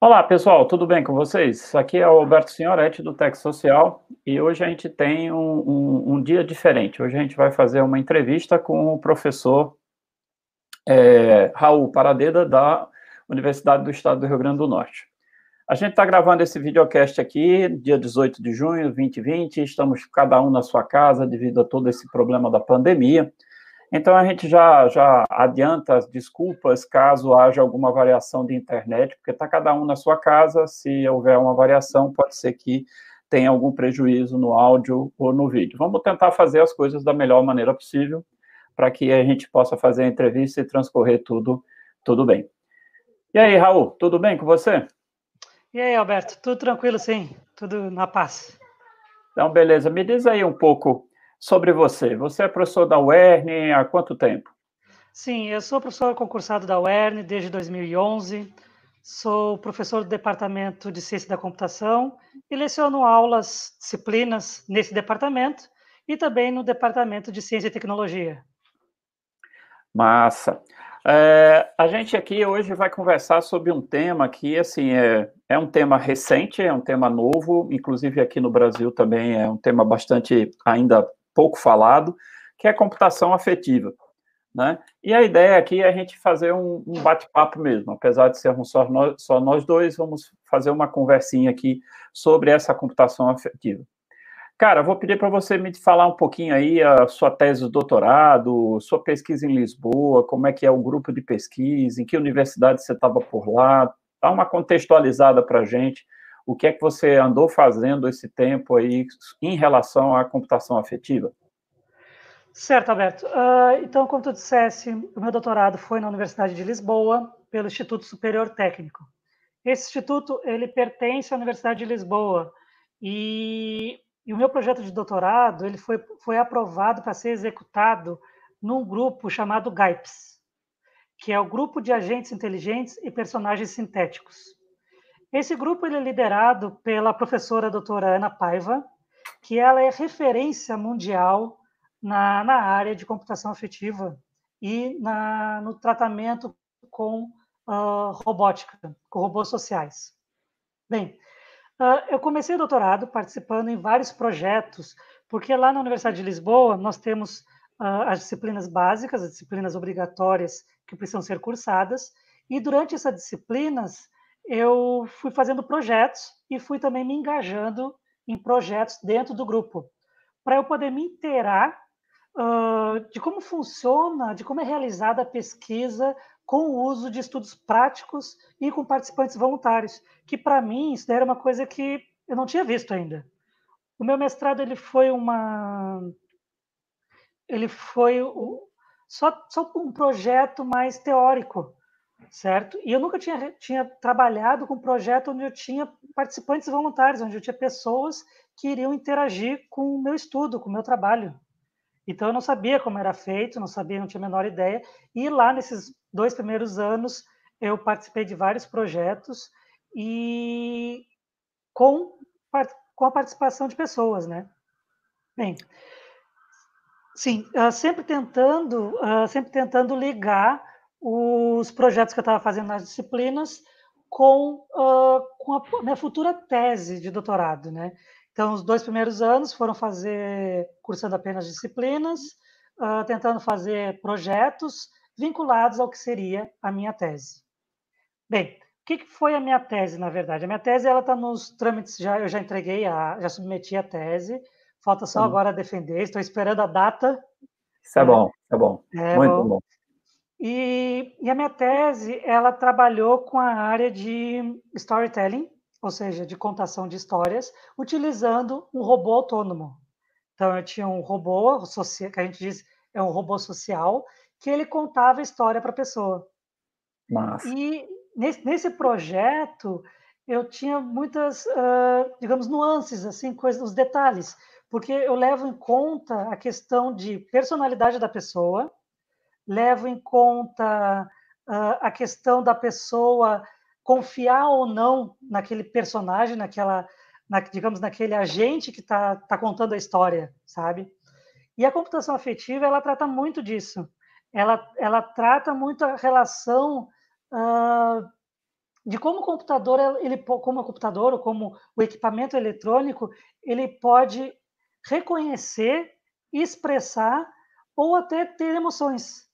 Olá, pessoal, tudo bem com vocês? Aqui é o Alberto Signoretti, do Tech Social, e hoje a gente tem um, um, um, dia diferente. Hoje a gente vai fazer uma entrevista com o professor é, Raul Paradeda, da Universidade do Estado do Rio Grande do Norte. A gente está gravando esse videocast aqui, dia 18 de junho de 2020, estamos cada um na sua casa devido a todo esse problema da pandemia. Então, a gente já, já adianta as desculpas caso haja alguma variação de internet, porque está cada um na sua casa, se houver uma variação, pode ser que tenha algum prejuízo no áudio ou no vídeo. Vamos tentar fazer as coisas da melhor maneira possível, para que a gente possa fazer a entrevista e transcorrer tudo, tudo bem. E aí, Raul, tudo bem com você? E aí, Alberto, tudo tranquilo, sim, tudo na paz. Então, beleza, me diz aí um pouco sobre você. Você é professor da UERN há quanto tempo? Sim, eu sou professor concursado da UERN desde 2011. Sou professor do Departamento de Ciência da Computação e leciono aulas, disciplinas nesse departamento e também no Departamento de Ciência e Tecnologia. Massa. É, a gente aqui hoje vai conversar sobre um tema que, assim, é, é um tema recente, é um tema novo, inclusive aqui no Brasil também é um tema bastante ainda pouco falado, que é computação afetiva. Né? E a ideia aqui é a gente fazer um, um bate-papo mesmo, apesar de sermos só nós, só nós dois, vamos fazer uma conversinha aqui sobre essa computação afetiva. Cara, vou pedir para você me falar um pouquinho aí a sua tese de doutorado, sua pesquisa em Lisboa, como é que é o grupo de pesquisa, em que universidade você estava por lá, dá uma contextualizada para a gente o que é que você andou fazendo esse tempo aí em relação à computação afetiva? Certo, Alberto. Uh, então, como tu dissesse, o meu doutorado foi na Universidade de Lisboa, pelo Instituto Superior Técnico. Esse instituto, ele pertence à Universidade de Lisboa e, e o meu projeto de doutorado, ele foi, foi aprovado para ser executado num grupo chamado GAIPS, que é o Grupo de Agentes Inteligentes e Personagens Sintéticos. Esse grupo ele é liderado pela professora doutora Ana Paiva, que ela é referência mundial na, na área de computação afetiva e na, no tratamento com uh, robótica, com robôs sociais. Bem, uh, eu comecei o doutorado participando em vários projetos, porque lá na Universidade de Lisboa nós temos uh, as disciplinas básicas, as disciplinas obrigatórias que precisam ser cursadas, e durante essas disciplinas eu fui fazendo projetos e fui também me engajando em projetos dentro do grupo, para eu poder me inteirar uh, de como funciona, de como é realizada a pesquisa com o uso de estudos práticos e com participantes voluntários, que para mim isso era uma coisa que eu não tinha visto ainda. O meu mestrado ele foi uma ele foi só, só um projeto mais teórico, certo? E eu nunca tinha, tinha trabalhado com um projeto onde eu tinha participantes voluntários, onde eu tinha pessoas que iriam interagir com o meu estudo, com o meu trabalho. Então eu não sabia como era feito, não sabia, não tinha a menor ideia. E lá nesses dois primeiros anos eu participei de vários projetos e com, com a participação de pessoas, né? Bem, sim, ah, sempre tentando, ah, sempre tentando ligar os projetos que eu estava fazendo nas disciplinas com, uh, com a minha futura tese de doutorado, né? Então, os dois primeiros anos foram fazer, cursando apenas disciplinas, uh, tentando fazer projetos vinculados ao que seria a minha tese. Bem, o que, que foi a minha tese, na verdade? A minha tese, ela está nos trâmites, já, eu já entreguei, a, já submeti a tese, falta só agora defender, estou esperando a data. Isso é bom, é bom, é, muito bom. bom. E, e, a minha tese, ela trabalhou com a área de storytelling, ou seja, de contação de histórias, utilizando um robô autônomo. Então, eu tinha um robô, que a gente diz é um robô social, que ele contava a história para a pessoa. Massa. E nesse, nesse, projeto, eu tinha muitas, uh, digamos, nuances, assim, coisas, os detalhes, porque eu levo em conta a questão de personalidade da pessoa, levo em conta uh, a questão da pessoa confiar ou não naquele personagem, naquela, na, digamos, naquele agente que está tá contando a história, sabe? E a computação afetiva, ela trata muito disso. Ela, ela trata muito a relação uh, de como o computador, ele, como o computador ou como o equipamento eletrônico, ele pode reconhecer, expressar ou até ter emoções.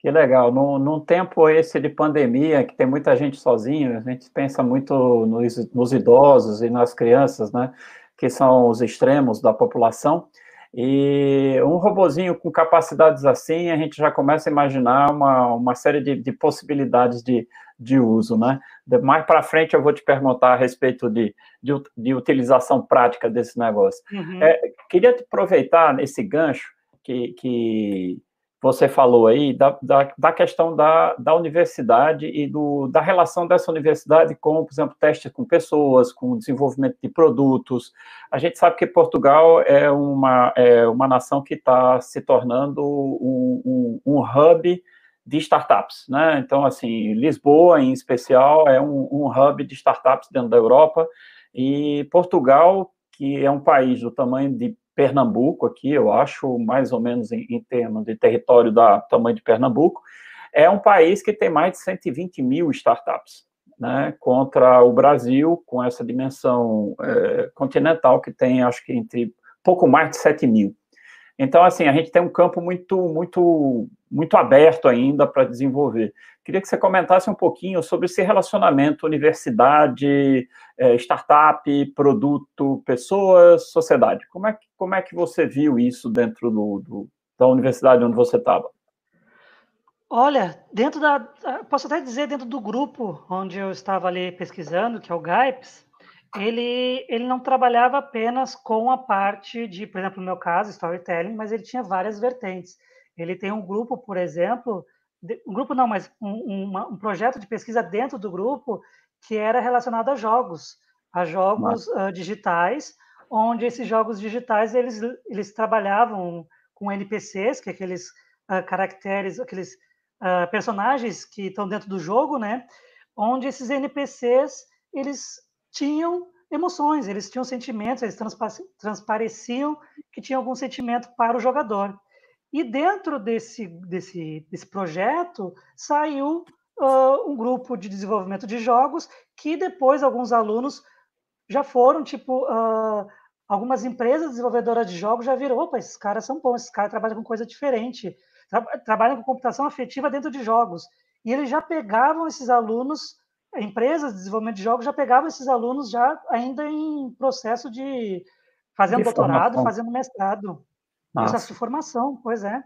Que legal. Num, num tempo esse de pandemia, que tem muita gente sozinha, a gente pensa muito nos, nos idosos e nas crianças, né? Que são os extremos da população. E um robozinho com capacidades assim, a gente já começa a imaginar uma, uma série de, de possibilidades de, de uso, né? Mais para frente eu vou te perguntar a respeito de, de, de utilização prática desse negócio. Uhum. É, queria te aproveitar nesse gancho que, que você falou aí da, da, da questão da, da universidade e do, da relação dessa universidade com, por exemplo, testes com pessoas, com desenvolvimento de produtos. A gente sabe que Portugal é uma, é uma nação que está se tornando um, um, um, hub de startups, né? Então, assim, Lisboa, em especial, é um, um hub de startups dentro da Europa, e Portugal, que é um país do tamanho de Pernambuco aqui, eu acho, mais ou menos em, em termos de território da tamanho de Pernambuco, é um país que tem mais de 120 mil startups, né, contra o Brasil, com essa dimensão é, continental, que tem, acho que, entre pouco mais de 7 mil. Então, assim, a gente tem um campo muito, muito, muito aberto ainda para desenvolver. Queria que você comentasse um pouquinho sobre esse relacionamento universidade, é, startup, produto, pessoas, sociedade. Como é, como é que você viu isso dentro do, do da universidade onde você estava? Olha, dentro da. Posso até dizer, dentro do grupo onde eu estava ali pesquisando, que é o GAIPS, ele, ele não trabalhava apenas com a parte de, por exemplo, no meu caso, storytelling, mas ele tinha várias vertentes. Ele tem um grupo, por exemplo, um grupo não, mas um, uma, um projeto de pesquisa dentro do grupo que era relacionado a jogos, a jogos uh, digitais, onde esses jogos digitais eles, eles trabalhavam com NPCs, que é aqueles uh, caracteres, aqueles uh, personagens que estão dentro do jogo, né? Onde esses NPCs eles tinham emoções, eles tinham sentimentos, eles transpareciam que tinham algum sentimento para o jogador. E dentro desse, desse, desse projeto saiu uh, um grupo de desenvolvimento de jogos que depois alguns alunos já foram, tipo, uh, algumas empresas desenvolvedoras de jogos já viram, opa, esses caras são bons, esses caras trabalham com coisa diferente, tra trabalham com computação afetiva dentro de jogos. E eles já pegavam esses alunos empresas de desenvolvimento de jogos já pegavam esses alunos já ainda em processo de fazendo de doutorado, formação. fazendo mestrado, processo de formação, pois é.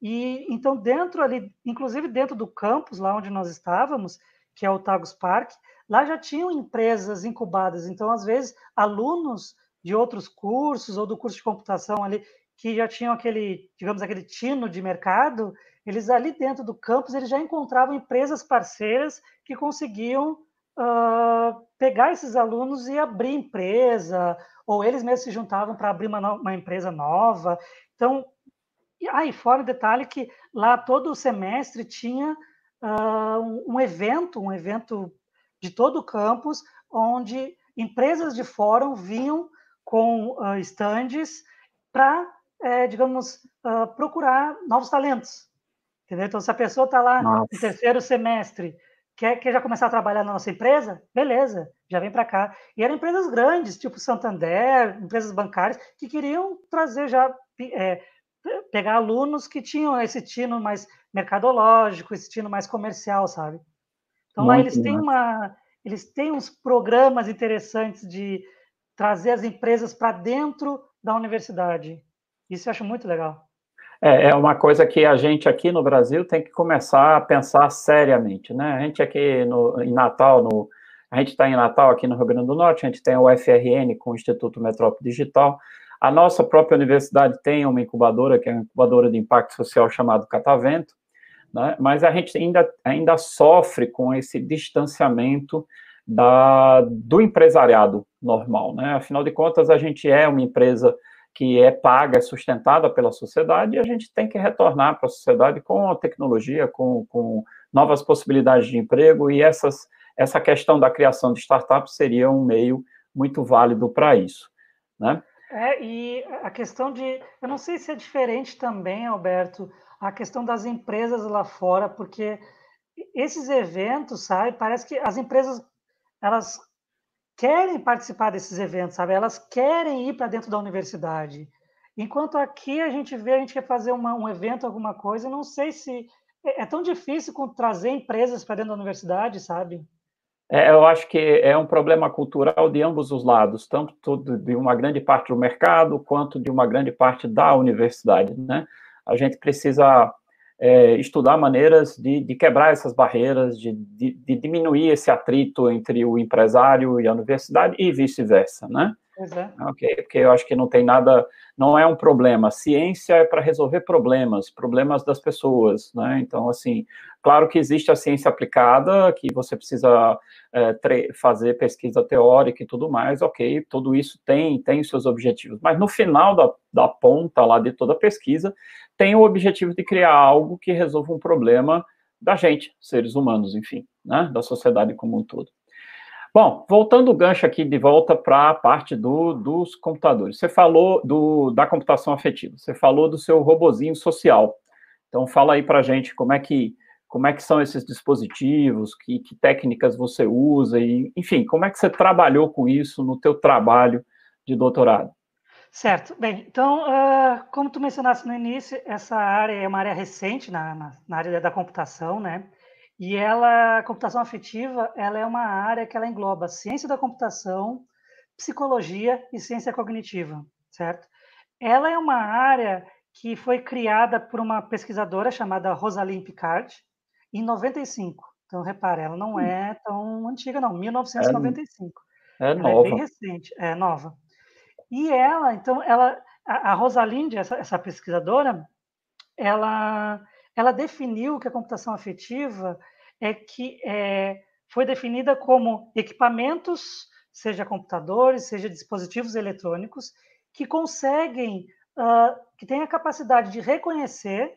E então dentro ali, inclusive dentro do campus lá onde nós estávamos, que é o Tagus Park, lá já tinham empresas incubadas. Então às vezes alunos de outros cursos ou do curso de computação ali que já tinham aquele, digamos, aquele tino de mercado, eles ali dentro do campus eles já encontravam empresas parceiras que conseguiam uh, pegar esses alunos e abrir empresa, ou eles mesmos se juntavam para abrir uma, uma, empresa nova. Então, e aí fora o detalhe que lá todo semestre tinha uh, um, um evento, um evento de todo o campus, onde empresas de fórum vinham com uh, estandes para, é, digamos, uh, procurar novos talentos. Entendeu? Então, se a pessoa está lá nossa. no terceiro semestre, quer, quer já começar a trabalhar na nossa empresa, beleza, já vem para cá. E eram empresas grandes, tipo Santander, empresas bancárias, que queriam trazer já, é, pegar alunos que tinham esse tino mais mercadológico, esse tino mais comercial, sabe? Então, lá eles têm uma, eles têm uns programas interessantes de trazer as empresas para dentro da universidade. Isso eu acho muito legal. É, é uma coisa que a gente aqui no Brasil tem que começar a pensar seriamente, né? A gente aqui no, em Natal, no, a gente está em Natal aqui no Rio Grande do Norte, a gente tem o UFRN com o Instituto Metrópole Digital. A nossa própria universidade tem uma incubadora, que é uma incubadora de impacto social chamada Catavento, né? mas a gente ainda, ainda sofre com esse distanciamento da, do empresariado normal, né? Afinal de contas, a gente é uma empresa que é paga, é sustentada pela sociedade, e a gente tem que retornar para a sociedade com a tecnologia, com, com novas possibilidades de emprego, e essas, essa questão da criação de startups seria um meio muito válido para isso, né? É, e a questão de, eu não sei se é diferente também, Alberto, a questão das empresas lá fora, porque esses eventos, sabe, parece que as empresas elas querem participar desses eventos, sabe? Elas querem ir para dentro da universidade. Enquanto aqui a gente vê, a gente quer fazer uma, um evento, alguma coisa, não sei se é, é tão difícil trazer empresas para dentro da universidade, sabe? É, eu acho que é um problema cultural de ambos os lados, tanto de uma grande parte do mercado quanto de uma grande parte da universidade, né? A gente precisa é, estudar maneiras de, de, quebrar essas barreiras, de, de, de, diminuir esse atrito entre o empresário e a universidade e vice-versa, né? É. Ok, porque eu acho que não tem nada, não é um problema. Ciência é para resolver problemas, problemas das pessoas, né? Então, assim, claro que existe a ciência aplicada, que você precisa é, fazer pesquisa teórica e tudo mais, ok, tudo isso tem, tem seus objetivos, mas no final da, da ponta lá de toda a pesquisa, tem o objetivo de criar algo que resolva um problema da gente, seres humanos, enfim, né, da sociedade como um todo. Bom, voltando o gancho aqui de volta para a parte do, dos computadores. Você falou do, da computação afetiva, você falou do seu robozinho social. Então, fala aí para a gente como é que como é que são esses dispositivos, que, que, técnicas você usa, e, enfim, como é que você trabalhou com isso no teu trabalho de doutorado? Certo. Bem, então, uh, como tu mencionaste no início, essa área é uma área recente na, na, na, área da computação, né? E ela, a computação afetiva, ela é uma área que ela engloba ciência da computação, psicologia e ciência cognitiva, certo? Ela é uma área que foi criada por uma pesquisadora chamada Rosalind Picard em 95. Então, repare, ela não hum. é tão antiga, não, 1995. É, é nova. é bem recente, é nova. E ela, então, ela, a, a Rosalinde, essa, essa pesquisadora, ela, ela definiu que a computação afetiva é que é, foi definida como equipamentos, seja computadores, seja dispositivos eletrônicos, que conseguem, uh, que têm a capacidade de reconhecer,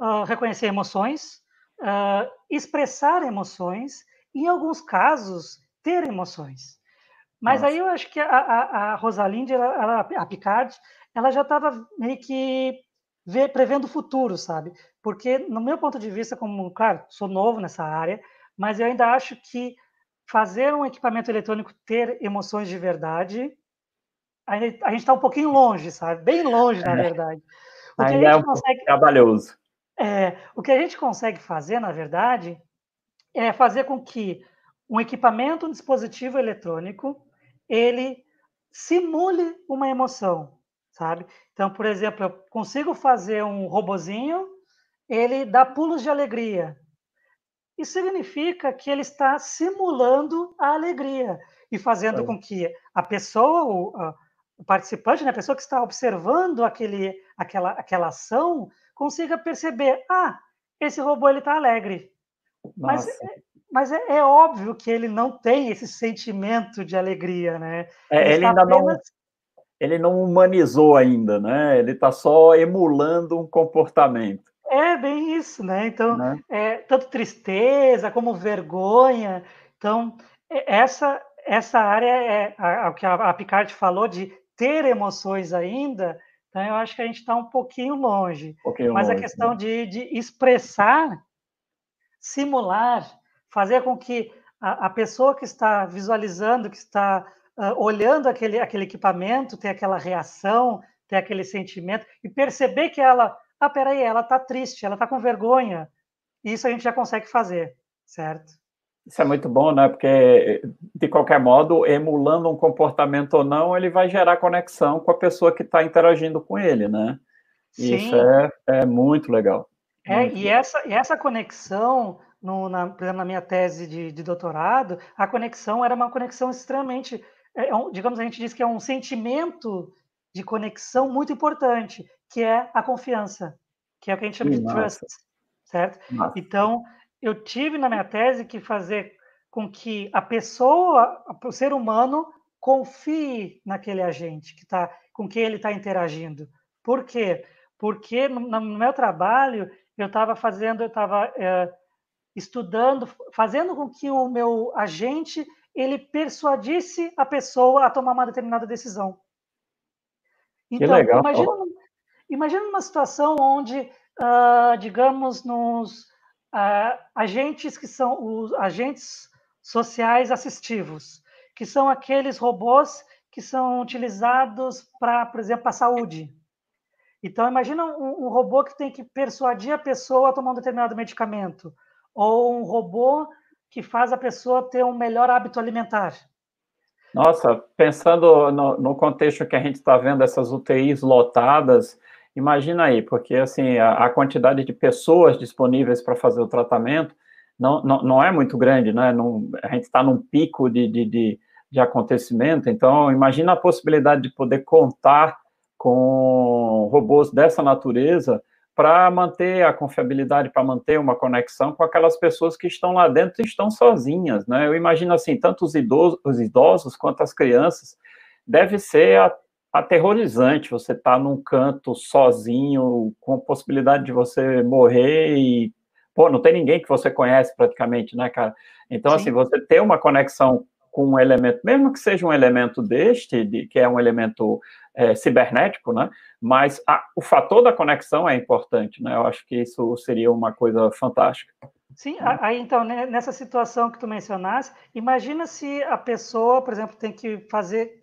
uh, reconhecer emoções, uh, expressar emoções, e, em alguns casos, ter emoções. Mas Nossa. aí eu acho que a, a, a Rosalinde, ela, ela, a Picard, ela já estava meio que ver, prevendo o futuro, sabe? Porque, no meu ponto de vista, como, claro, sou novo nessa área, mas eu ainda acho que fazer um equipamento eletrônico ter emoções de verdade, a gente está um pouquinho longe, sabe? Bem longe, na é. verdade. O que ainda a gente é um consegue, trabalhoso. É, o que a gente consegue fazer, na verdade, é fazer com que um equipamento, um dispositivo eletrônico, ele simule uma emoção, sabe? Então, por exemplo, eu consigo fazer um robozinho, ele dá pulos de alegria. Isso significa que ele está simulando a alegria e fazendo é. com que a pessoa, o, a, o participante, né, a pessoa que está observando aquele, aquela, aquela ação, consiga perceber: ah, esse robô ele está alegre. Nossa. Mas mas é, é, óbvio que ele não tem esse sentimento de alegria, né? É, ele, ele ainda apenas... ele não humanizou ainda, né? Ele está só emulando um comportamento. É bem isso, né? Então, né? É, tanto tristeza como vergonha. Então, é, essa essa área é o que a, a Picard falou de ter emoções ainda. Então, eu acho que a gente está um pouquinho longe. Um pouquinho Mas longe, a questão né? de, de expressar, simular fazer com que a, a pessoa que está visualizando, que está uh, olhando aquele, aquele equipamento, tenha aquela reação, tenha aquele sentimento, e perceber que ela, ah, peraí, ela está triste, ela está com vergonha. Isso a gente já consegue fazer, certo? Isso é muito bom, né? Porque, de qualquer modo, emulando um comportamento ou não, ele vai gerar conexão com a pessoa que está interagindo com ele, né? Sim. Isso é, é muito legal. É, muito e, legal. Essa, e essa conexão no, na, na minha tese de, de, doutorado, a conexão era uma conexão extremamente, é, é um, digamos, a gente diz que é um sentimento de conexão muito importante, que é a confiança, que é o que a gente chama de trust, certo? Nossa. Então, eu tive na minha tese que fazer com que a pessoa, o ser humano, confie naquele agente que tá, com quem ele está interagindo. Por quê? Porque no, no meu trabalho eu estava fazendo, eu estava é, estudando, fazendo com que o meu agente ele persuadisse a pessoa a tomar uma determinada decisão. Então, imagina, imagina uma situação onde, uh, digamos, nos, uh, agentes que são os agentes sociais assistivos, que são aqueles robôs que são utilizados para, por exemplo, a saúde. Então, imagina um, um, robô que tem que persuadir a pessoa a tomar um determinado medicamento, ou um robô que faz a pessoa ter um melhor hábito alimentar. Nossa, pensando no, no contexto que a gente está vendo essas UTIs lotadas, imagina aí, porque assim a, a quantidade de pessoas disponíveis para fazer o tratamento não, não, não é muito grande, né? Não, a gente está num pico de, de, de, de acontecimento, então imagina a possibilidade de poder contar com robôs dessa natureza para manter a confiabilidade, para manter uma conexão com aquelas pessoas que estão lá dentro e estão sozinhas, né? Eu imagino assim, tanto os idosos, os idosos quanto as crianças, deve ser aterrorizante você estar tá num canto sozinho, com a possibilidade de você morrer e, pô, não tem ninguém que você conhece praticamente, né, cara? Então, assim, Sim. assim, você ter uma conexão com um elemento, mesmo que seja um elemento deste, de, que é um elemento é, cibernético, né? Mas a, o fator da conexão é importante, né? Eu acho que isso seria uma coisa fantástica. Sim, aí então, né, nessa situação que tu mencionaste, imagina se a pessoa, por exemplo, tem que fazer,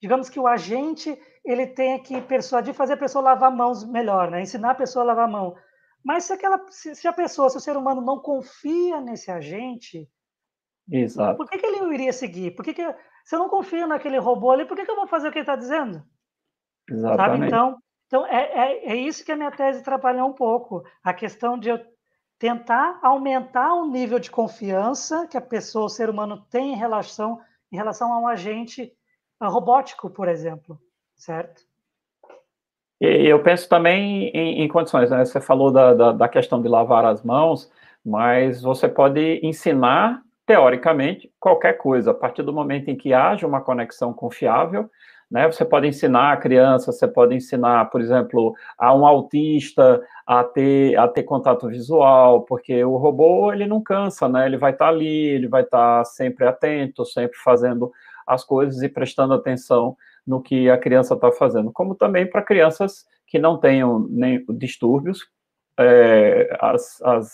digamos que o agente, ele tenha que persuadir, fazer a pessoa lavar mãos melhor, né? Ensinar a pessoa a lavar a mão. Mas se, aquela, se, se a pessoa, se o ser humano não confia nesse agente, Exato. por que, que ele iria seguir? Por que, que se eu não confio naquele robô ali, por que, que eu vou fazer o que ele está dizendo? Exatamente. Sabe? Então, então é, é, é isso que a minha tese trabalhou um pouco. A questão de eu tentar aumentar o nível de confiança que a pessoa, o ser humano, tem em relação, em relação a um agente robótico, por exemplo. Certo? E eu penso também em, em condições, né? Você falou da, da, da, questão de lavar as mãos, mas você pode ensinar, teoricamente, qualquer coisa. A partir do momento em que haja uma conexão confiável, né? Você pode ensinar a criança, você pode ensinar, por exemplo, a um autista a ter, a ter contato visual, porque o robô ele não cansa, né? Ele vai estar tá ali, ele vai estar tá sempre atento, sempre fazendo as coisas e prestando atenção no que a criança está fazendo, como também para crianças que não tenham nem distúrbios, é, as, as,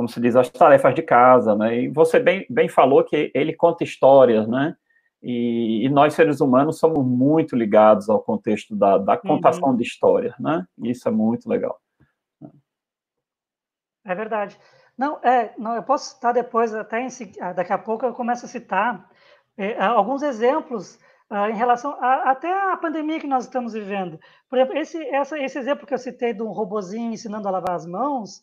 como se diz, as tarefas de casa, né? E você bem, bem falou que ele conta histórias, né? E, e, nós, seres humanos, somos muito ligados ao contexto da, da contação uhum. de histórias, né? E isso é muito legal. É verdade. Não, é, não, eu posso citar depois, até em, ah, daqui a pouco eu começo a citar é, alguns exemplos uh, em relação a, até a pandemia que nós estamos vivendo. Por exemplo, esse, essa, esse exemplo que eu citei de um robozinho ensinando a lavar as mãos,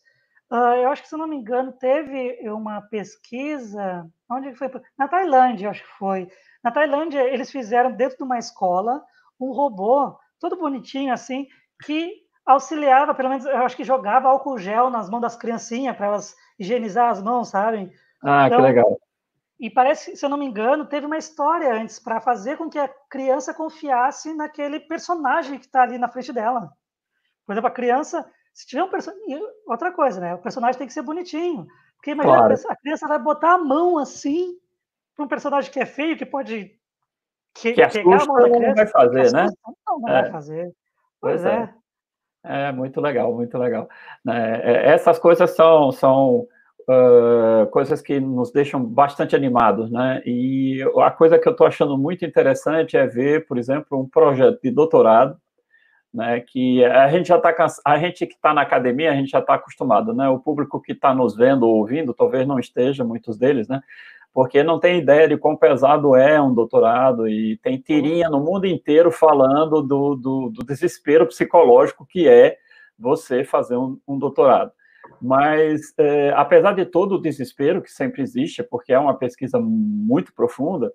uh, eu acho que, se não me engano, teve uma pesquisa, onde foi? Na Tailândia, acho que foi, na Tailândia, eles fizeram dentro de uma escola um robô, todo bonitinho assim, que auxiliava, pelo menos eu acho que jogava álcool gel nas mãos das criancinhas para elas higienizar as mãos, sabe? Ah, então, que legal. E parece, se eu não me engano, teve uma história antes para fazer com que a criança confiasse naquele personagem que está ali na frente dela. Por exemplo, a criança, se tiver um personagem. Outra coisa, né? O personagem tem que ser bonitinho. Porque imagina claro. a criança vai botar a mão assim para um personagem que é feio, que pode que, que pegar a mão da criança, não vai fazer, né? Não, não é. vai fazer. Pois, pois é. é. É muito legal, muito legal. É, essas coisas são, são uh, coisas que nos deixam bastante animados, né? E a coisa que eu estou achando muito interessante é ver, por exemplo, um projeto de doutorado, né? Que a gente já está a gente que está na academia, a gente já está acostumado, né? O público que está nos vendo ou ouvindo, talvez não esteja, muitos deles, né? porque não tem ideia de quão pesado é um doutorado e tem tirinha no mundo inteiro falando do, do, do desespero psicológico que é você fazer um, um doutorado. Mas, é, apesar de todo o desespero que sempre existe, porque é uma pesquisa muito profunda,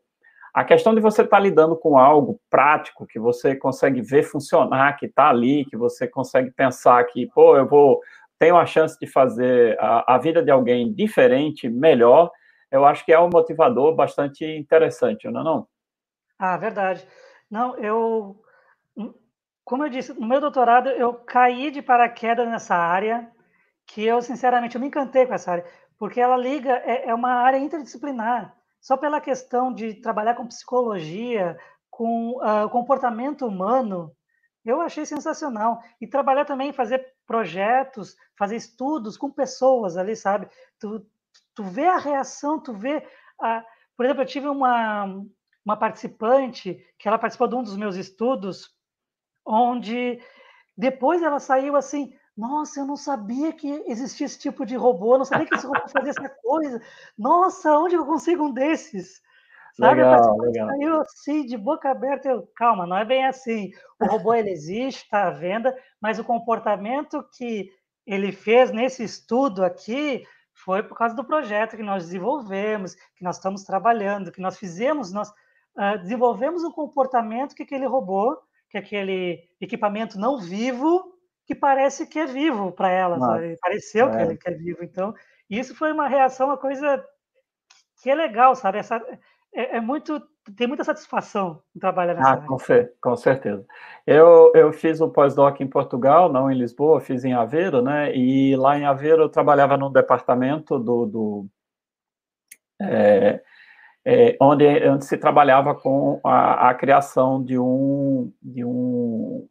a questão de você estar tá lidando com algo prático, que você consegue ver funcionar, que está ali, que você consegue pensar que, pô, eu vou, tenho a chance de fazer a, a vida de alguém diferente, melhor, eu acho que é um motivador bastante interessante, não é não? Ah, verdade. Não, eu, como eu disse, no meu doutorado eu caí de paraquedas nessa área, que eu, sinceramente, eu me encantei com essa área, porque ela liga, é, é uma área interdisciplinar, só pela questão de trabalhar com psicologia, com uh, comportamento humano, eu achei sensacional. E trabalhar também, fazer projetos, fazer estudos com pessoas ali, sabe? Tu, tu vê a reação, tu vê a... Por exemplo, eu tive uma, uma participante que ela participou de um dos meus estudos, onde depois ela saiu assim, nossa, eu não sabia que existia esse tipo de robô, eu não sabia que esse robô fazia essa coisa. Nossa, onde eu consigo um desses? Sabe? Legal, legal. Saiu assim, de boca aberta. Eu, calma, não é bem assim. O robô ele existe, está à venda, mas o comportamento que ele fez nesse estudo aqui foi por causa do projeto que nós desenvolvemos, que nós estamos trabalhando, que nós fizemos, nós uh, desenvolvemos um comportamento que aquele robô, que aquele equipamento não vivo, que parece que é vivo para ela, pareceu é. que ele que é vivo. Então, isso foi uma reação, uma coisa que é legal, sabe? Essa, é, é muito tem muita satisfação em trabalhar nessa ah, área. Com, com certeza. Eu, eu fiz o pós-doc em Portugal, não em Lisboa, fiz em Aveiro, né? E lá em Aveiro eu trabalhava no departamento do, do é, é, onde, onde se trabalhava com a, a, criação de um, de um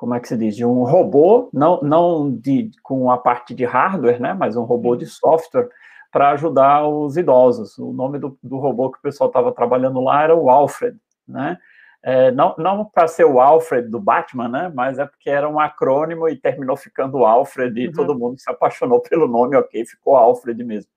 como é que se diz, de um robô, não, não de, com a parte de hardware, né, mas um robô de software para ajudar os idosos. O nome do, do robô que o pessoal estava trabalhando lá era o Alfred, né, é, não, não para ser o Alfred do Batman, né, mas é porque era um acrônimo e terminou ficando Alfred e uhum. todo mundo se apaixonou pelo nome, ok, ficou Alfred mesmo.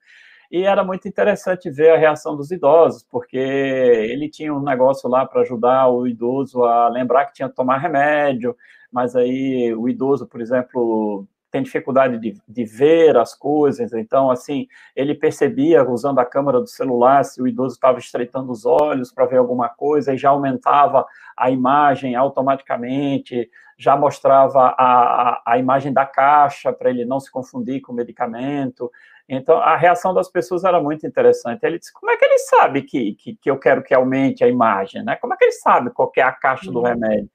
E era muito interessante ver a reação dos idosos, porque ele tinha um negócio lá para ajudar o idoso a lembrar que tinha que tomar remédio, mas aí o idoso, por exemplo, tem dificuldade de, de, ver as coisas, então, assim, ele percebia, usando a câmera do celular, se o idoso estava estreitando os olhos para ver alguma coisa, e já aumentava a imagem automaticamente, já mostrava a, a, a imagem da caixa para ele não se confundir com o medicamento. Então, a reação das pessoas era muito interessante. Ele disse, como é que ele sabe que, que, que eu quero que aumente a imagem, né? Como é que ele sabe qual é a caixa do uhum. remédio?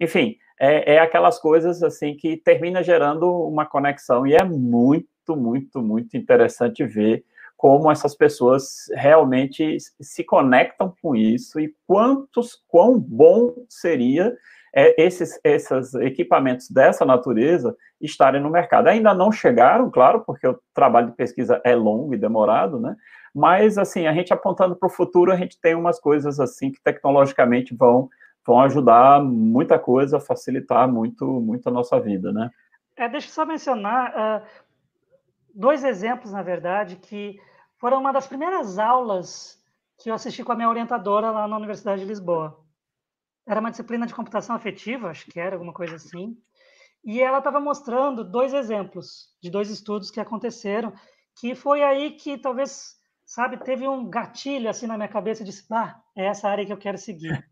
Enfim, é, é aquelas coisas assim que termina gerando uma conexão e é muito, muito, muito interessante ver como essas pessoas realmente se conectam com isso e quantos, quão bom seria é, esses, esses equipamentos dessa natureza estarem no mercado. Ainda não chegaram, claro, porque o trabalho de pesquisa é longo e demorado, né? Mas, assim, a gente apontando para o futuro, a gente tem umas coisas, assim, que tecnologicamente vão vão ajudar muita coisa, facilitar muito, muito a nossa vida, né? É, deixa eu só mencionar uh, dois exemplos, na verdade, que foram uma das primeiras aulas que eu assisti com a minha orientadora lá na Universidade de Lisboa. Era uma disciplina de computação afetiva, acho que era alguma coisa assim. E ela estava mostrando dois exemplos de dois estudos que aconteceram, que foi aí que talvez, sabe, teve um gatilho assim na minha cabeça e disse, ah, é essa área que eu quero seguir.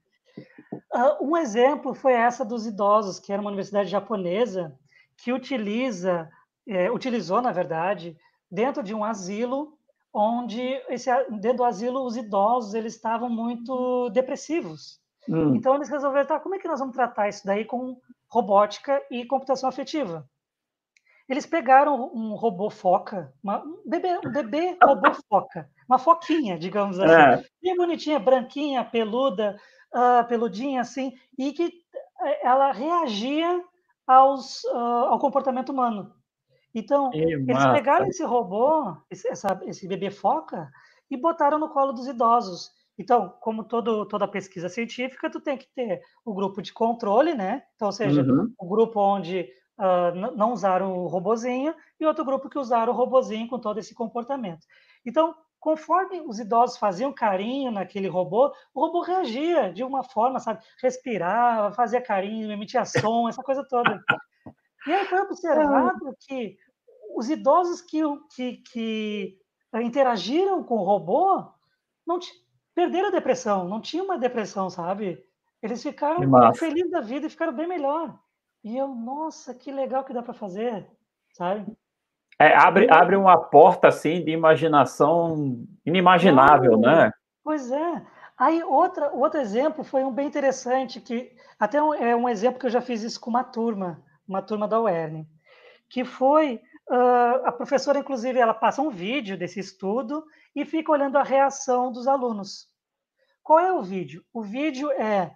Uh, um exemplo foi essa dos idosos, que era uma universidade japonesa que utiliza, é, utilizou, na verdade, dentro de um asilo, onde esse, dentro do asilo os idosos eles estavam muito depressivos. Hum. Então eles resolveram, tá, como é que nós vamos tratar isso daí com robótica e computação afetiva? Eles pegaram um robô foca, uma, um bebê, um bebê robô foca, uma foquinha, digamos assim, é. bem bonitinha, branquinha, peluda, uh, peludinha assim, e que eh, ela reagia aos, uh, ao comportamento humano. Então, eles pegaram esse robô, esse, essa, esse bebê foca, e botaram no colo dos idosos. Então, como todo, toda pesquisa científica, tu tem que ter o grupo de controle, né? Então, ou seja, uhum. o grupo onde uh, não usaram o robozinho e outro grupo que usaram o robozinho com todo esse comportamento. Então, conforme os idosos faziam carinho naquele robô, o robô reagia de uma forma, sabe? Respirava, fazia carinho, emitia som, essa coisa toda. E aí foi observado que os idosos que, que, que interagiram com o robô não perderam a depressão, não tinham uma depressão, sabe? Eles ficaram felizes da vida e ficaram bem melhor. E eu, nossa, que legal que dá para fazer, sabe? É, abre, abre uma porta assim de imaginação inimaginável, né? Pois é. Aí outra, outro exemplo foi um bem interessante que até um, é um exemplo que eu já fiz isso com uma turma, uma turma da UERN, que foi uh, a professora inclusive ela passa um vídeo desse estudo e fica olhando a reação dos alunos. Qual é o vídeo? O vídeo é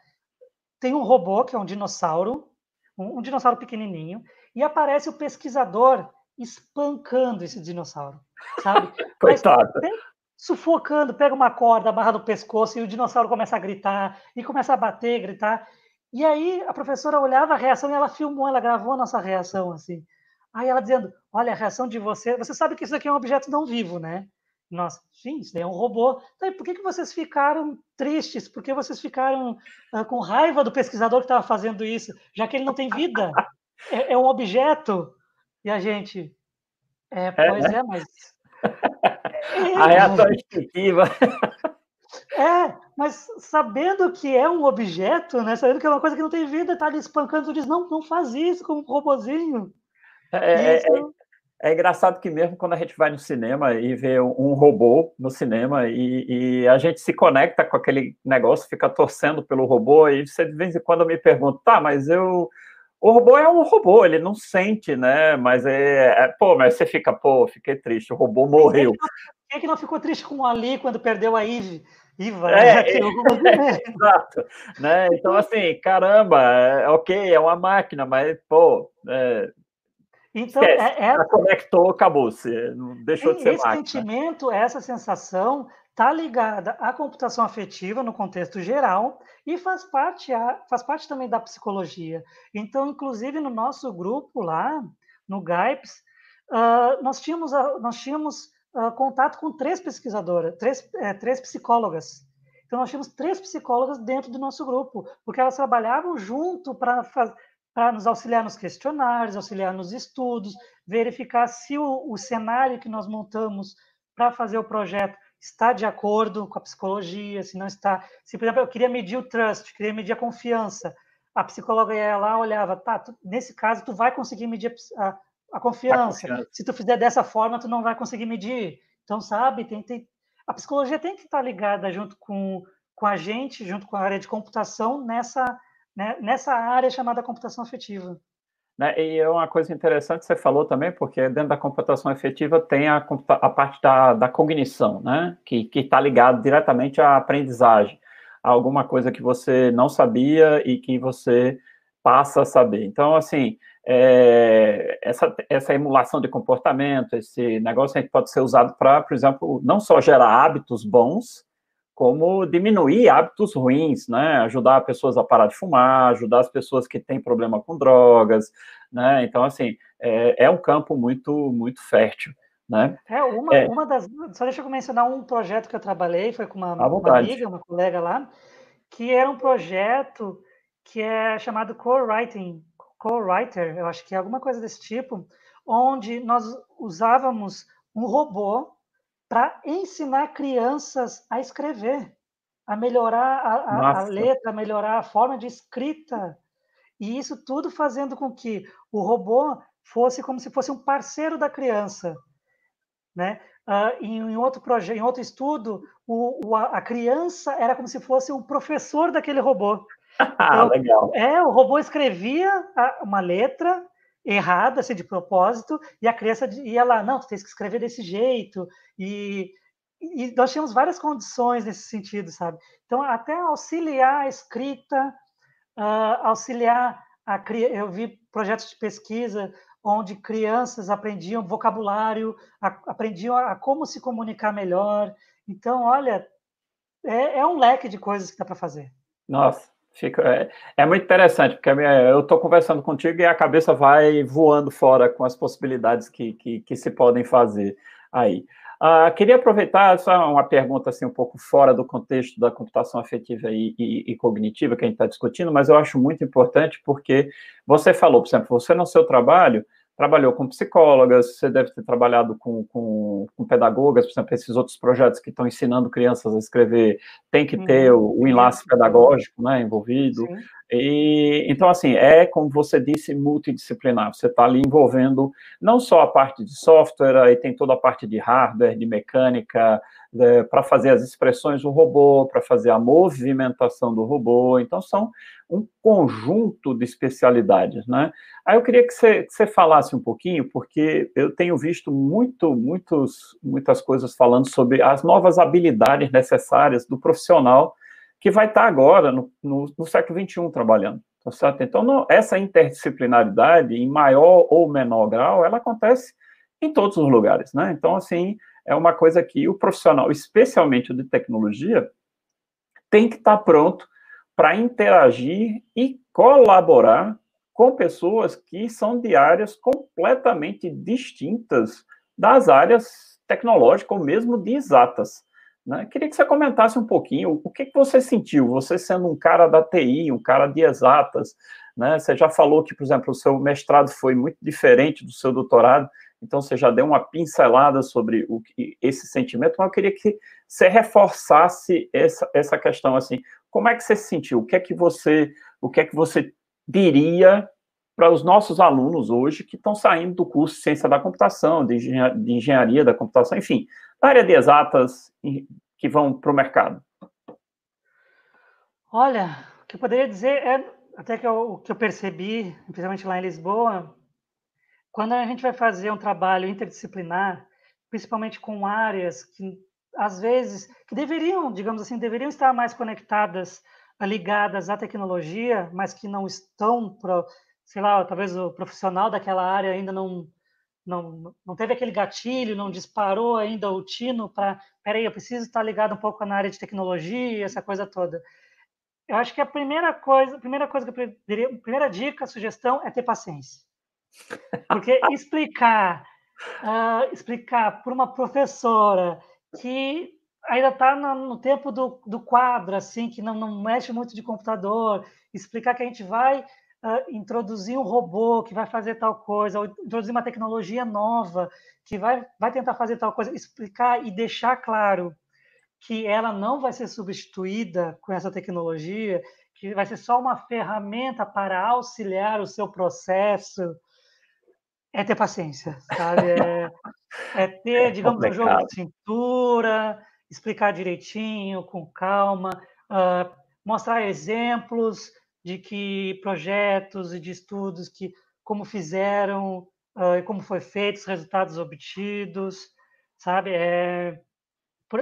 tem um robô que é um dinossauro, um, um dinossauro pequenininho, e aparece o pesquisador espancando esse dinossauro, sabe? Coitado. Sufocando, pega uma corda, amarra no pescoço e o dinossauro começa a gritar e começa a bater, gritar. E aí a professora olhava a reação e ela filmou, ela gravou a nossa reação assim. Aí ela dizendo: Olha, a reação de você. Você sabe que isso aqui é um objeto não vivo, né? Nossa, sim, isso é um robô. Então, por que, que vocês ficaram tristes? Por que vocês ficaram uh, com raiva do pesquisador que estava fazendo isso, já que ele não tem vida? É, é um objeto. E a gente. É, é pois é, é mas. a reação instintiva. É, mas sabendo que é um objeto, né? Sabendo que é uma coisa que não tem vida, tá ali espancando, tu diz, não, não faz isso como um robozinho. É, isso... é, é, engraçado que mesmo quando a gente vai no cinema e vê um robô no cinema e, e, a gente se conecta com aquele negócio, fica torcendo pelo robô, e você de vez em quando me pergunta, tá, mas eu. O robô é um robô, ele não sente, né? Mas é, é pô, mas você fica, pô, fiquei triste, o robô morreu. Quem é que não ficou triste com o Ali quando perdeu a Eve? Iva, é, é, é, exato. Né? Então, assim, caramba, é, ok, é uma máquina, mas, pô, é, então, é, é, conectou, acabou-se, deixou de ser esse máquina. Esse sentimento, essa sensação, está ligada à computação afetiva no contexto geral e faz parte, a, faz parte também da psicologia. Então, inclusive, no nosso grupo lá, no GAIPS, uh, nós tínhamos, nós tínhamos uh, contato com três pesquisadoras, três, é, três psicólogas. Então, nós tínhamos três psicólogas dentro do nosso grupo, porque elas trabalhavam junto para para nos auxiliar nos questionários, auxiliar nos estudos, verificar se o, o cenário que nós montamos para fazer o projeto está de acordo com a psicologia, se não está. Se, por exemplo, eu queria medir o trust, queria medir a confiança, a psicóloga ia lá, olhava, tá, tu, nesse caso tu vai conseguir medir a, a, confiança. a, confiança. Se tu fizer dessa forma, tu não vai conseguir medir. Então, sabe, tem, tem, a psicologia tem que estar ligada junto com, com a gente, junto com a área de computação, nessa né, nessa área chamada computação afetiva. Né, e é uma coisa interessante que você falou também, porque dentro da computação efetiva tem a, a parte da, da, cognição, né? Que está ligado diretamente à aprendizagem, a alguma coisa que você não sabia e que você passa a saber. Então, assim, é, essa, essa emulação de comportamento, esse negócio pode ser usado para, por exemplo, não só gerar hábitos bons, como diminuir hábitos ruins, né? Ajudar pessoas a parar de fumar, ajudar as pessoas que têm problema com drogas, né? Então, assim, é, é um campo muito, muito fértil. Né? É, uma, é, uma das. Só deixa eu mencionar um projeto que eu trabalhei, foi com uma, uma amiga, uma colega lá, que era um projeto que é chamado co-writing, co-writer, eu acho que é alguma coisa desse tipo, onde nós usávamos um robô para ensinar crianças a escrever, a melhorar a, a, a, letra, a melhorar a forma de escrita. E isso tudo fazendo com que o robô fosse como se fosse um parceiro da criança. Né? Uh, em, em, outro projeto, em outro estudo, o, o, a criança era como se fosse o professor daquele robô. Então, Legal. É, o robô escrevia uma letra errada, assim, de propósito, e a criança ia lá, não, tu tens que escrever desse jeito, e, e nós tínhamos várias condições nesse sentido, sabe? Então, até auxiliar a escrita, uh, auxiliar a eu vi projetos de pesquisa onde crianças aprendiam vocabulário, a, aprendiam a, a, como se comunicar melhor. Então, olha, é, é um leque de coisas que dá para fazer. Nossa, Fica, é, é, muito interessante, porque eu estou conversando contigo e a cabeça vai voando fora com as possibilidades que, que, que se podem fazer aí. Uh, queria aproveitar só uma pergunta assim um pouco fora do contexto da computação afetiva e, e, e cognitiva que a gente está discutindo, mas eu acho muito importante porque você falou, por exemplo, você no seu trabalho trabalhou com psicólogas, você deve ter trabalhado com, com, com pedagogas, por exemplo, esses outros projetos que estão ensinando crianças a escrever, tem que ter o, o enlace pedagógico né, envolvido. Sim. E, então, assim, é, como você disse, multidisciplinar. Você está ali envolvendo não só a parte de software, aí tem toda a parte de hardware, de mecânica, é, para fazer as expressões do robô, para fazer a movimentação do robô. Então, são um conjunto de especialidades, né? Aí eu queria que você, que você falasse um pouquinho, porque eu tenho visto muito, muitos, muitas coisas falando sobre as novas habilidades necessárias do profissional que vai estar agora no, no, no século XXI trabalhando. Tá certo? Então, essa interdisciplinaridade, em maior ou menor grau, ela acontece em todos os lugares, né? Então, assim, é uma coisa que o profissional, especialmente o de tecnologia, tem que estar pronto para interagir e colaborar com pessoas que são de áreas completamente distintas das áreas tecnológicas ou mesmo de exatas. Né? Queria que você comentasse um pouquinho o que, que você sentiu, você sendo um cara da TI, um cara de exatas, né? Você já falou que, por exemplo, o seu mestrado foi muito diferente do seu doutorado, então você já deu uma pincelada sobre o que, esse sentimento, mas eu queria que você reforçasse essa, essa questão assim, como é que você se sentiu? O que é que você, o que é que você diria para os nossos alunos hoje que estão saindo do curso de Ciência da Computação, de, engenharia, de engenharia da computação, enfim, da área de exatas que vão para o mercado? Olha, o que eu poderia dizer é, até que eu, o que eu percebi, principalmente lá em Lisboa, quando a gente vai fazer um trabalho interdisciplinar, principalmente com áreas que, às vezes, que deveriam, digamos assim, deveriam estar mais conectadas, ligadas à tecnologia, mas que não estão, pro, sei lá, talvez o profissional daquela área ainda não, não, não teve aquele gatilho, não disparou ainda o tino para, peraí, eu preciso estar ligado um pouco na área de tecnologia, essa coisa toda. Eu acho que a primeira coisa, a primeira coisa que eu a primeira dica, sugestão é ter paciência. Porque explicar, uh, explicar para uma professora que ainda está no, no, tempo do, do quadro, assim, que não, não mexe muito de computador, explicar que a gente vai uh, introduzir um robô que vai fazer tal coisa, ou introduzir uma tecnologia nova que vai, vai tentar fazer tal coisa, explicar e deixar claro que ela não vai ser substituída com essa tecnologia, que vai ser só uma ferramenta para auxiliar o seu processo, é ter paciência, sabe? É, é ter, é digamos, um jogo de cintura, explicar direitinho, com calma, uh, mostrar exemplos de que projetos e de estudos que como fizeram uh, e como foi feito, os resultados obtidos, sabe? É,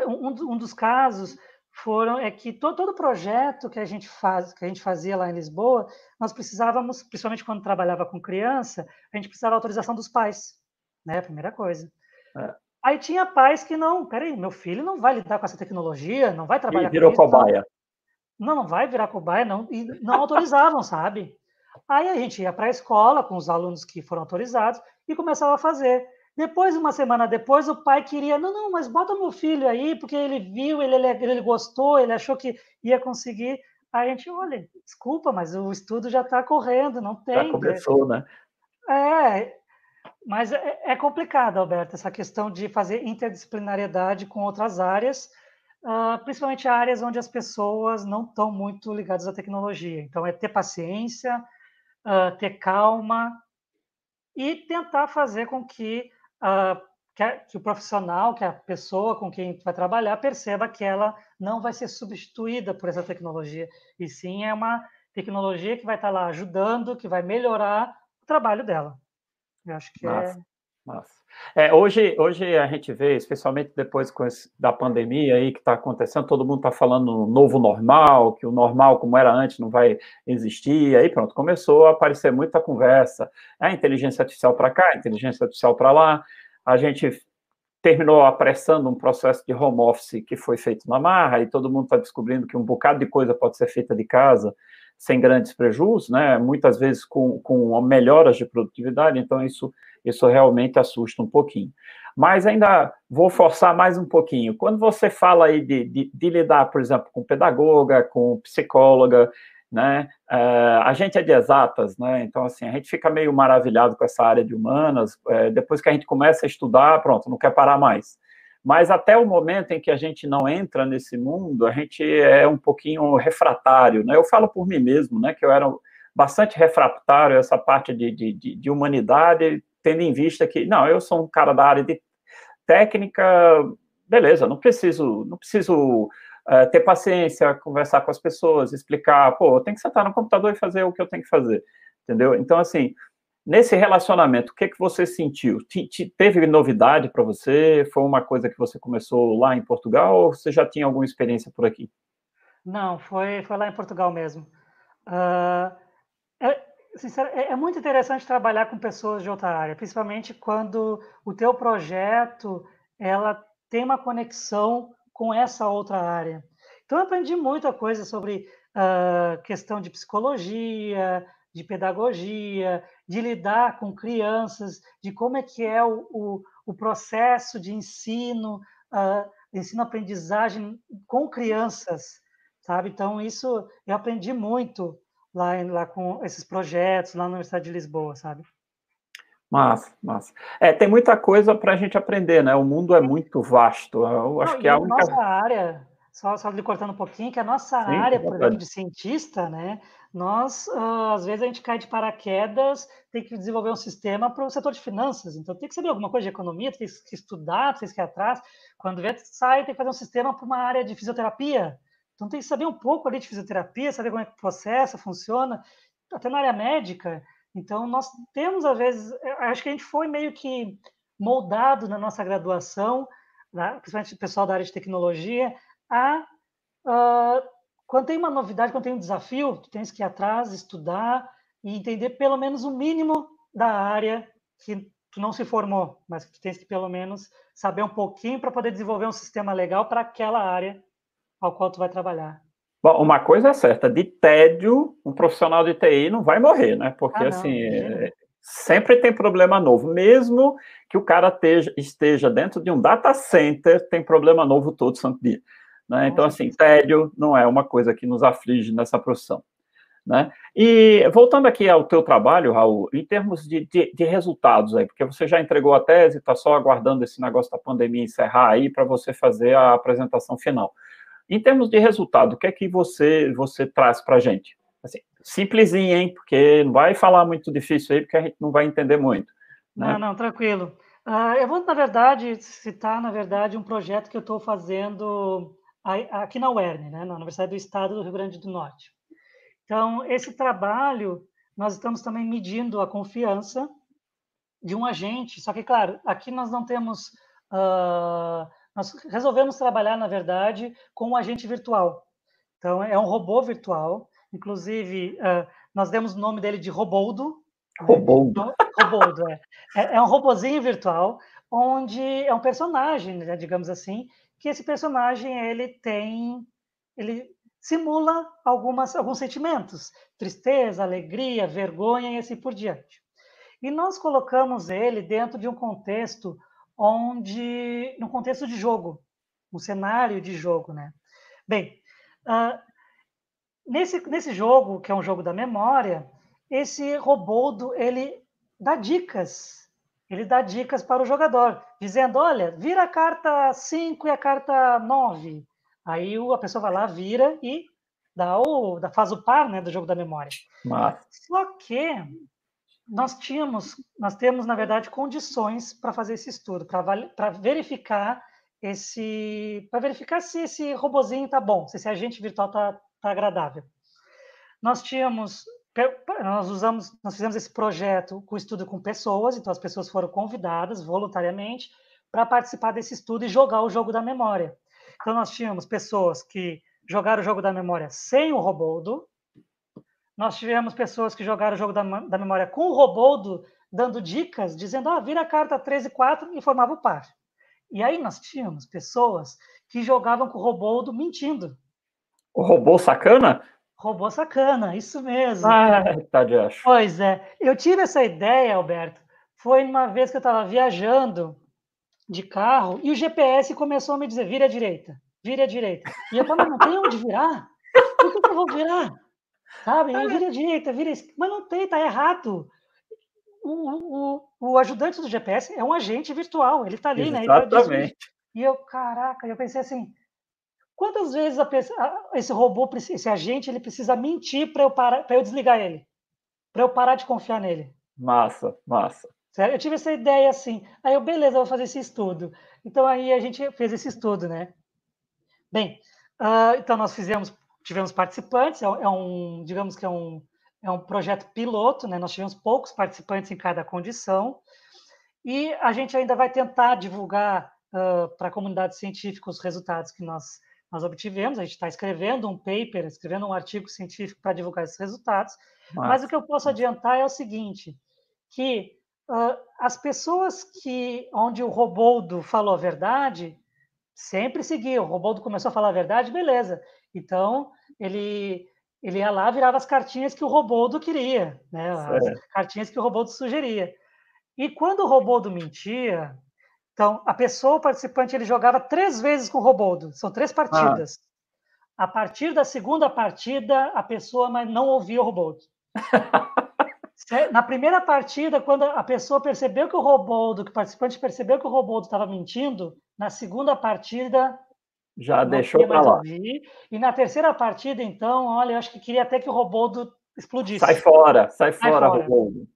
um, um dos casos foram é que todo, todo projeto que a gente faz, que a gente fazia lá em Lisboa, nós precisávamos, principalmente quando trabalhava com criança, a gente precisava da autorização dos pais, né? Primeira coisa. É. Aí tinha pais que não, peraí, meu filho não vai lidar com essa tecnologia, não vai trabalhar e virou com isso. cobaia. Não, não vai virar cobaia, não, e não autorizavam, sabe? Aí a gente ia para a escola com os alunos que foram autorizados e começava a fazer. Depois, uma semana depois, o pai queria, não, não, mas bota meu filho aí, porque ele viu, ele, ele, ele gostou, ele achou que ia conseguir. Aí a gente, olha, desculpa, mas o estudo já está correndo, não tem. Já começou, né? É, mas é, é, complicado, Alberto, essa questão de fazer interdisciplinariedade com outras áreas, uh, principalmente áreas onde as pessoas não estão muito ligadas à tecnologia. Então, é ter paciência, uh, ter calma e tentar fazer com que uh, que, o profissional, que a pessoa com quem vai trabalhar perceba que ela não vai ser substituída por essa tecnologia, e sim é uma tecnologia que vai estar lá ajudando, que vai melhorar o trabalho dela. Eu acho que Nossa. é. Nossa. É, hoje, hoje a gente vê, especialmente depois esse, da pandemia aí que está acontecendo, todo mundo está falando novo normal, que o normal como era antes não vai existir, aí pronto, começou a aparecer muita conversa, a inteligência artificial para cá, inteligência artificial para lá, a gente terminou apressando um processo de home office que foi feito na marra, e todo mundo está descobrindo que um bocado de coisa pode ser feita de casa, sem grandes prejuízos, né? muitas vezes com, com melhoras de produtividade, então isso, isso realmente assusta um pouquinho. Mas ainda vou forçar mais um pouquinho. Quando você fala aí de, de, de lidar, por exemplo, com pedagoga, com psicóloga, né? Uh, a gente é de exatas, né? Então, assim, a gente fica meio maravilhado com essa área de humanas. Uh, depois que a gente começa a estudar, pronto, não quer parar mais. Mas até o momento em que a gente não entra nesse mundo, a gente é um pouquinho refratário, né? Eu falo por mim mesmo, né? Que eu era bastante refratário essa parte de, de, de humanidade, tendo em vista que, não, eu sou um cara da área de técnica, beleza, não preciso, não preciso uh, ter paciência, conversar com as pessoas, explicar, pô, eu tenho que sentar no computador e fazer o que eu tenho que fazer, entendeu? Então, assim, Nesse relacionamento, o que, que você sentiu? Te, te, teve novidade para você? Foi uma coisa que você começou lá em Portugal ou você já tinha alguma experiência por aqui? Não, foi, foi lá em Portugal mesmo. Uh, é, é muito interessante trabalhar com pessoas de outra área, principalmente quando o teu projeto ela tem uma conexão com essa outra área. Então, eu aprendi muita coisa sobre uh, questão de psicologia, de pedagogia, de lidar com crianças, de como é que é o, o, o processo de ensino, uh, ensino-aprendizagem com crianças, sabe? Então, isso eu aprendi muito lá, lá com esses projetos, lá na Universidade de Lisboa, sabe? Massa, massa. É, tem muita coisa para a gente aprender, né? O mundo é muito vasto. Eu acho Não, que é a única... nossa área, só, só lhe cortando um pouquinho, que a nossa Sim, área, por exemplo, de cientista, né? Nós, uh, às vezes, a gente cai de paraquedas, tem que desenvolver um sistema para o setor de finanças. Então, tem que saber alguma coisa de economia, tem que estudar, tem que ir atrás. Quando vê, sai, tem que fazer um sistema para uma área de fisioterapia. Então, tem que saber um pouco ali de fisioterapia, saber como é que processa, funciona, até na área médica. Então, nós temos, às vezes, acho que a gente foi meio que moldado na nossa graduação, né, principalmente o pessoal da área de tecnologia, a. Uh, quando tem uma novidade, quando tem um desafio, tu tens que ir atrás, estudar e entender pelo menos o mínimo da área que tu não se formou, mas que tu tens que pelo menos saber um pouquinho para poder desenvolver um sistema legal para aquela área ao qual tu vai trabalhar. Bom, uma coisa é certa, de tédio, um profissional de TI não vai morrer, né? Porque, ah, assim, é, sempre tem problema novo. Mesmo que o cara esteja, esteja dentro de um data center, tem problema novo todo santo dia. Né? Então, assim, tédio não é uma coisa que nos aflige nessa profissão. Né? E voltando aqui ao teu trabalho, Raul, em termos de, de, de resultados aí, porque você já entregou a tese, está só aguardando esse negócio da pandemia encerrar aí para você fazer a apresentação final. Em termos de resultado, o que é que você, você traz para a gente? Assim, simplesinho, hein? Porque não vai falar muito difícil aí, porque a gente não vai entender muito. Né? Não, não, tranquilo. Uh, eu vou, na verdade, citar, na verdade, um projeto que eu estou fazendo aqui na UERN, né, na Universidade do Estado do Rio Grande do Norte. Então, esse trabalho, nós estamos também medindo a confiança de um agente, só que, claro, aqui nós não temos uh, nós resolvemos trabalhar, na verdade, com um agente virtual. Então, é um robô virtual. Inclusive, uh, nós demos o nome dele de Roboldo. Roboldo. Né? Roboldo, é. é. É um robozinho virtual, onde é um personagem, né, digamos assim, que esse personagem ele tem, ele simula algumas, alguns sentimentos, tristeza, alegria, vergonha e assim por diante. E nós colocamos ele dentro de um contexto onde, no contexto de jogo, um cenário de jogo, né? Bem, uh, nesse, nesse jogo, que é um jogo da memória, esse Roboldo, ele dá dicas, ele dá dicas para o jogador, dizendo, olha, vira a carta 5 e a carta 9. Aí a pessoa vai lá, vira e dá o, faz o par né, do jogo da memória. Mas... Só que nós tínhamos, nós temos, na verdade, condições para fazer esse estudo, para verificar esse, para verificar se esse robozinho está bom, se esse agente virtual está tá agradável. Nós tínhamos, nós usamos, nós fizemos esse projeto com estudo com pessoas, então as pessoas foram convidadas voluntariamente para participar desse estudo e jogar o jogo da memória. Então nós tínhamos pessoas que jogaram o jogo da memória sem o roboldo, nós tivemos pessoas que jogaram o jogo da, da memória com o Roboldo, dando dicas, dizendo, ah, vira a carta 3 e 4 e formava o par. E aí nós tínhamos pessoas que jogavam com o Roboldo mentindo. O robô sacana? Robô sacana, isso mesmo. Ah, tá de acho. Pois é. Eu tive essa ideia, Alberto, foi uma vez que eu estava viajando de carro e o GPS começou a me dizer, vira à direita, vira à direita. E eu falei, não tem onde virar? Por que eu vou virar? Sabe? E vira direita, vira esquerda. Mas não tem, tá errado. O, o, o ajudante do GPS é um agente virtual, ele tá ali, né? Exatamente. E eu, caraca, eu pensei assim, quantas vezes esse robô, esse agente, ele precisa mentir para eu parar, para eu desligar ele, para eu parar de confiar nele? Massa, massa. Sério? Eu tive essa ideia assim. Aí eu, beleza, vou fazer esse estudo. Então aí a gente fez esse estudo, né? Bem, uh, então nós fizemos tivemos participantes, é, é um, digamos que é um, é um projeto piloto, né? Nós tivemos poucos participantes em cada condição, e a gente ainda vai tentar divulgar uh, para a comunidade científica os resultados que nós nós obtivemos, a gente está escrevendo um paper, escrevendo um artigo científico para divulgar esses resultados, Nossa. mas o que eu posso adiantar é o seguinte, que uh, as pessoas que, onde o Roboldo falou a verdade, sempre seguiam, o Roboldo começou a falar a verdade, beleza, então ele ele ia lá virava as cartinhas que o Roboldo queria, né? as cartinhas que o Roboldo sugeria. E quando o Roboldo mentia, então a pessoa, o participante, ele jogava três vezes com o Roboldo, são três partidas. Ah. A partir da segunda partida, a pessoa não ouvia o Roboldo. Na primeira partida, quando a pessoa percebeu que o Roboldo, que o participante percebeu que o Roboldo estava mentindo, na segunda partida já deixou para lá. Ouvir. E na terceira partida, então, olha, eu acho que queria até que o Roboldo explodisse. Sai fora, sai, sai fora, fora, Roboldo.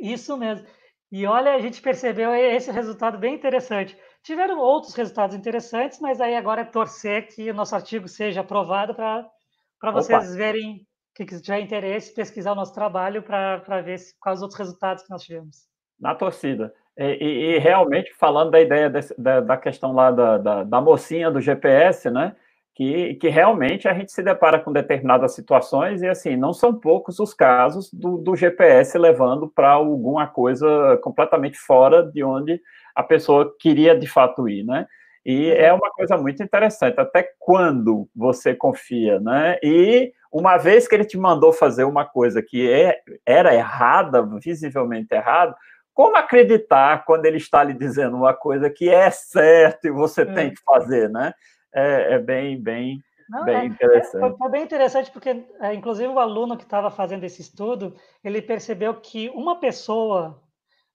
Isso mesmo. E olha, a gente percebeu esse resultado bem interessante. Tiveram outros resultados interessantes, mas aí agora é torcer que o nosso artigo seja aprovado para vocês verem que tiver interesse, pesquisar o nosso trabalho para ver se, quais os outros resultados que nós tivemos. Na torcida. E, e, realmente, falando da ideia desse, da, da, questão lá da, da, da, mocinha do GPS, né? Que, que realmente a gente se depara com determinadas situações e, assim, não são poucos os casos do, do GPS levando para alguma coisa completamente fora de onde a pessoa queria de fato ir, né? E é uma coisa muito interessante, até quando você confia, né? E uma vez que ele te mandou fazer uma coisa que é, era errada, visivelmente errada, como acreditar quando ele está lhe dizendo uma coisa que é certo e você tem hum. que fazer, né? É, é bem, bem, Não, bem é, interessante. É, foi bem interessante porque, é, inclusive, o aluno que estava fazendo esse estudo, ele percebeu que uma pessoa,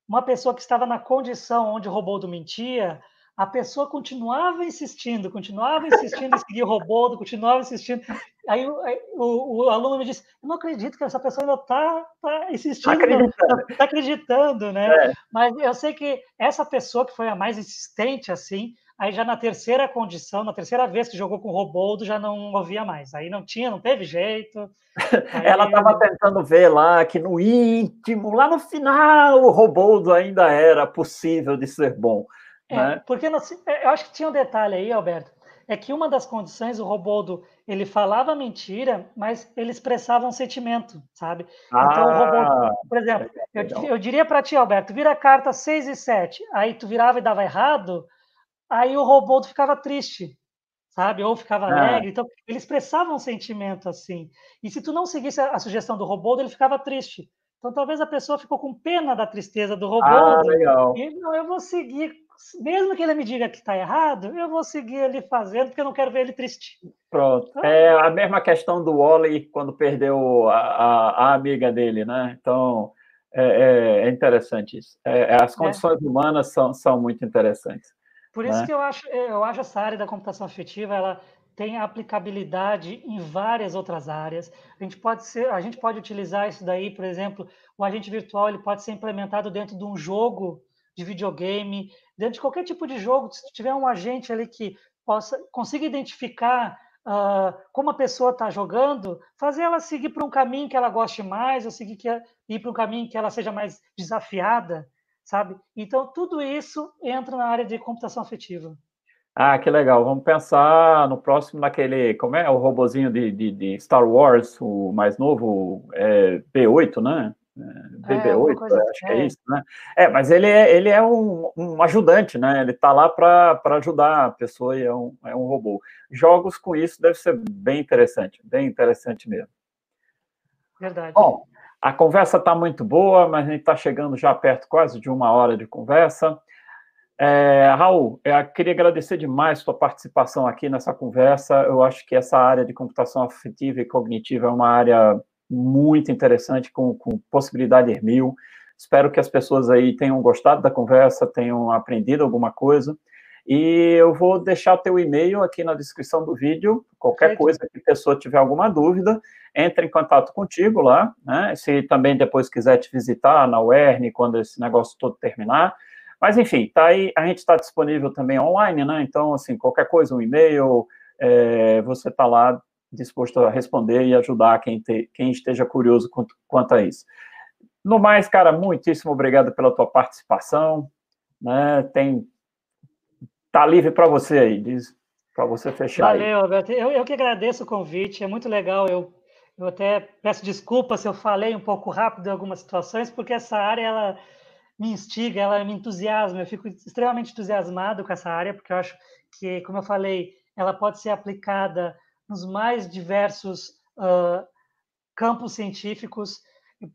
uma pessoa que estava na condição onde o robô mentia, a pessoa continuava insistindo, continuava insistindo em seguir o robô, continuava insistindo. Aí o, o, o, aluno me disse: Eu não acredito que essa pessoa ainda está tá insistindo, está acreditando. Tá, tá acreditando, né? É. Mas eu sei que essa pessoa que foi a mais insistente, assim, aí já na terceira condição, na terceira vez que jogou com o Roboldo, já não ouvia mais. Aí não tinha, não teve jeito. Aí... Ela estava tentando ver lá que no íntimo, lá no final, o Roboldo ainda era possível de ser bom. É, né? Porque é, eu acho que tinha um detalhe aí, Alberto, é que uma das condições, o Roboldo, ele falava mentira, mas ele expressava um sentimento, sabe? Ah, então, o Roboldo, por exemplo, eu, eu diria para ti, Alberto, vira a carta 6 e 7, aí tu virava e dava errado, aí o Roboldo ficava triste, sabe? Ou ficava ah. alegre. Então, ele expressava um sentimento assim. E se tu não seguisse a, a sugestão do Roboldo, ele ficava triste. Então, talvez a pessoa ficou com pena da tristeza do Roboldo. Ah, legal. E não, eu vou seguir mesmo que ele me diga que está errado, eu vou seguir ele fazendo, porque eu não quero ver ele triste. Pronto. Então, é a mesma questão do Wally quando perdeu a, a, a amiga dele, né? Então, é, é, é interessante isso. É, é as é. condições humanas são, são muito interessantes. Por isso né? que eu acho, eu acho essa área da computação afetiva, ela tem aplicabilidade em várias outras áreas. A gente pode ser, a gente pode utilizar isso daí, por exemplo, o agente virtual ele pode ser implementado dentro de um jogo de videogame, dentro de qualquer tipo de jogo, se tiver um agente ali que possa consiga identificar uh, como a pessoa está jogando, fazer ela seguir para um caminho que ela goste mais, ou seguir que, ir para um caminho que ela seja mais desafiada, sabe? Então, tudo isso entra na área de computação afetiva. Ah, que legal. Vamos pensar no próximo naquele, como é o robozinho de, de, de Star Wars, o mais novo, é, B8, né? BB8, é, acho que é, é isso, né? É, mas ele é, ele é um, um ajudante, né? Ele está lá para ajudar a pessoa e é um, é um robô. Jogos com isso deve ser bem interessante, bem interessante mesmo. Verdade. Bom, a conversa está muito boa, mas a gente está chegando já perto quase de uma hora de conversa. É, Raul, eu queria agradecer demais sua participação aqui nessa conversa. Eu acho que essa área de computação afetiva e cognitiva é uma área muito interessante, com, com possibilidade mil. Espero que as pessoas aí tenham gostado da conversa, tenham aprendido alguma coisa. E eu vou deixar teu e-mail aqui na descrição do vídeo. Qualquer coisa que a pessoa tiver alguma dúvida, entre em contato contigo lá. Né? Se também depois quiser te visitar na UERN, quando esse negócio todo terminar. Mas, enfim, tá aí, a gente está disponível também online, né? Então, assim, qualquer coisa, um e-mail, é, você está lá disposto a responder e ajudar quem, te, quem esteja curioso quanto, quanto, a isso. No mais, cara, muitíssimo obrigado pela tua participação. Né? Tem tá livre para você aí, diz. para você fechar. Valeu, aí. Alberto. Eu, eu que agradeço o convite, é muito legal. Eu, eu até peço desculpa se eu falei um pouco rápido em algumas situações, porque essa área ela me instiga, ela me entusiasma. Eu fico extremamente entusiasmado com essa área, porque eu acho que, como eu falei, ela pode ser aplicada nos mais diversos uh, campos científicos,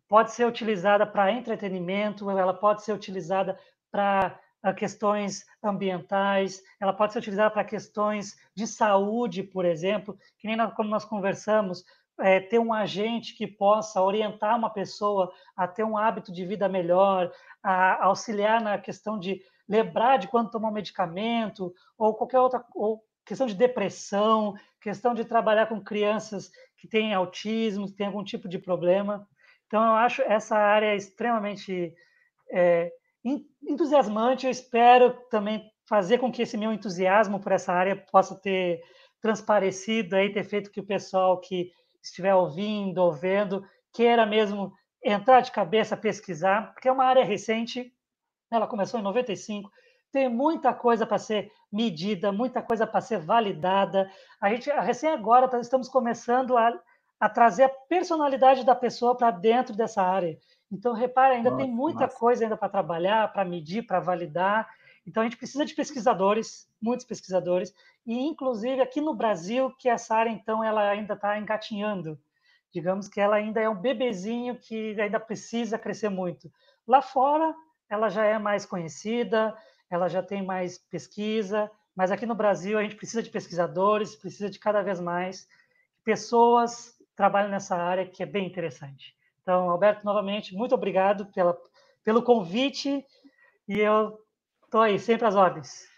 pode ser utilizada para entretenimento, ela pode ser utilizada para questões ambientais, ela pode ser utilizada para questões de saúde, por exemplo, que nem como nós conversamos, é, ter um agente que possa orientar uma pessoa a ter um hábito de vida melhor, a auxiliar na questão de lembrar de quando tomar um medicamento, ou qualquer outra, ou questão de depressão, questão de trabalhar com crianças que têm autismo, que têm algum tipo de problema. Então, eu acho essa área extremamente é, entusiasmante. Eu espero também fazer com que esse meu entusiasmo por essa área possa ter transparecido aí, ter feito que o pessoal que estiver ouvindo ou vendo queira mesmo entrar de cabeça, pesquisar, porque é uma área recente, ela começou em 95, tem muita coisa para ser medida, muita coisa para ser validada. A gente, recém agora, estamos começando a, a trazer a personalidade da pessoa para dentro dessa área. Então, repare, ainda nossa, tem muita coisa ainda para trabalhar, para medir, para validar. Então, a gente precisa de pesquisadores, muitos pesquisadores, e inclusive aqui no Brasil, que essa área, então, ela ainda está engatinhando. Digamos que ela ainda é um bebezinho que ainda precisa crescer muito. Lá fora, ela já é mais conhecida, ela já tem mais pesquisa, mas aqui no Brasil a gente precisa de pesquisadores, precisa de cada vez mais pessoas que trabalham nessa área, que é bem interessante. Então, Alberto, novamente, muito obrigado pela, pelo convite e eu estou aí, sempre às ordens.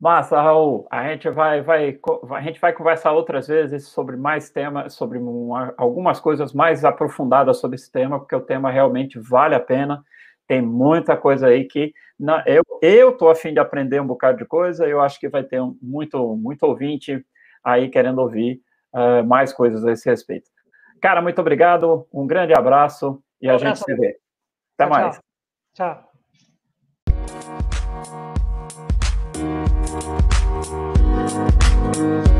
Massa, Raul. A gente vai, vai, a gente vai conversar outras vezes sobre mais temas, sobre uma, algumas coisas mais aprofundadas sobre esse tema, porque o tema realmente vale a pena tem muita coisa aí que eu eu tô afim de aprender um bocado de coisa. Eu acho que vai ter um, muito muito ouvinte aí querendo ouvir uh, mais coisas a esse respeito. Cara, muito obrigado, um grande abraço e a gente se vê. Até mais. tchau. tchau.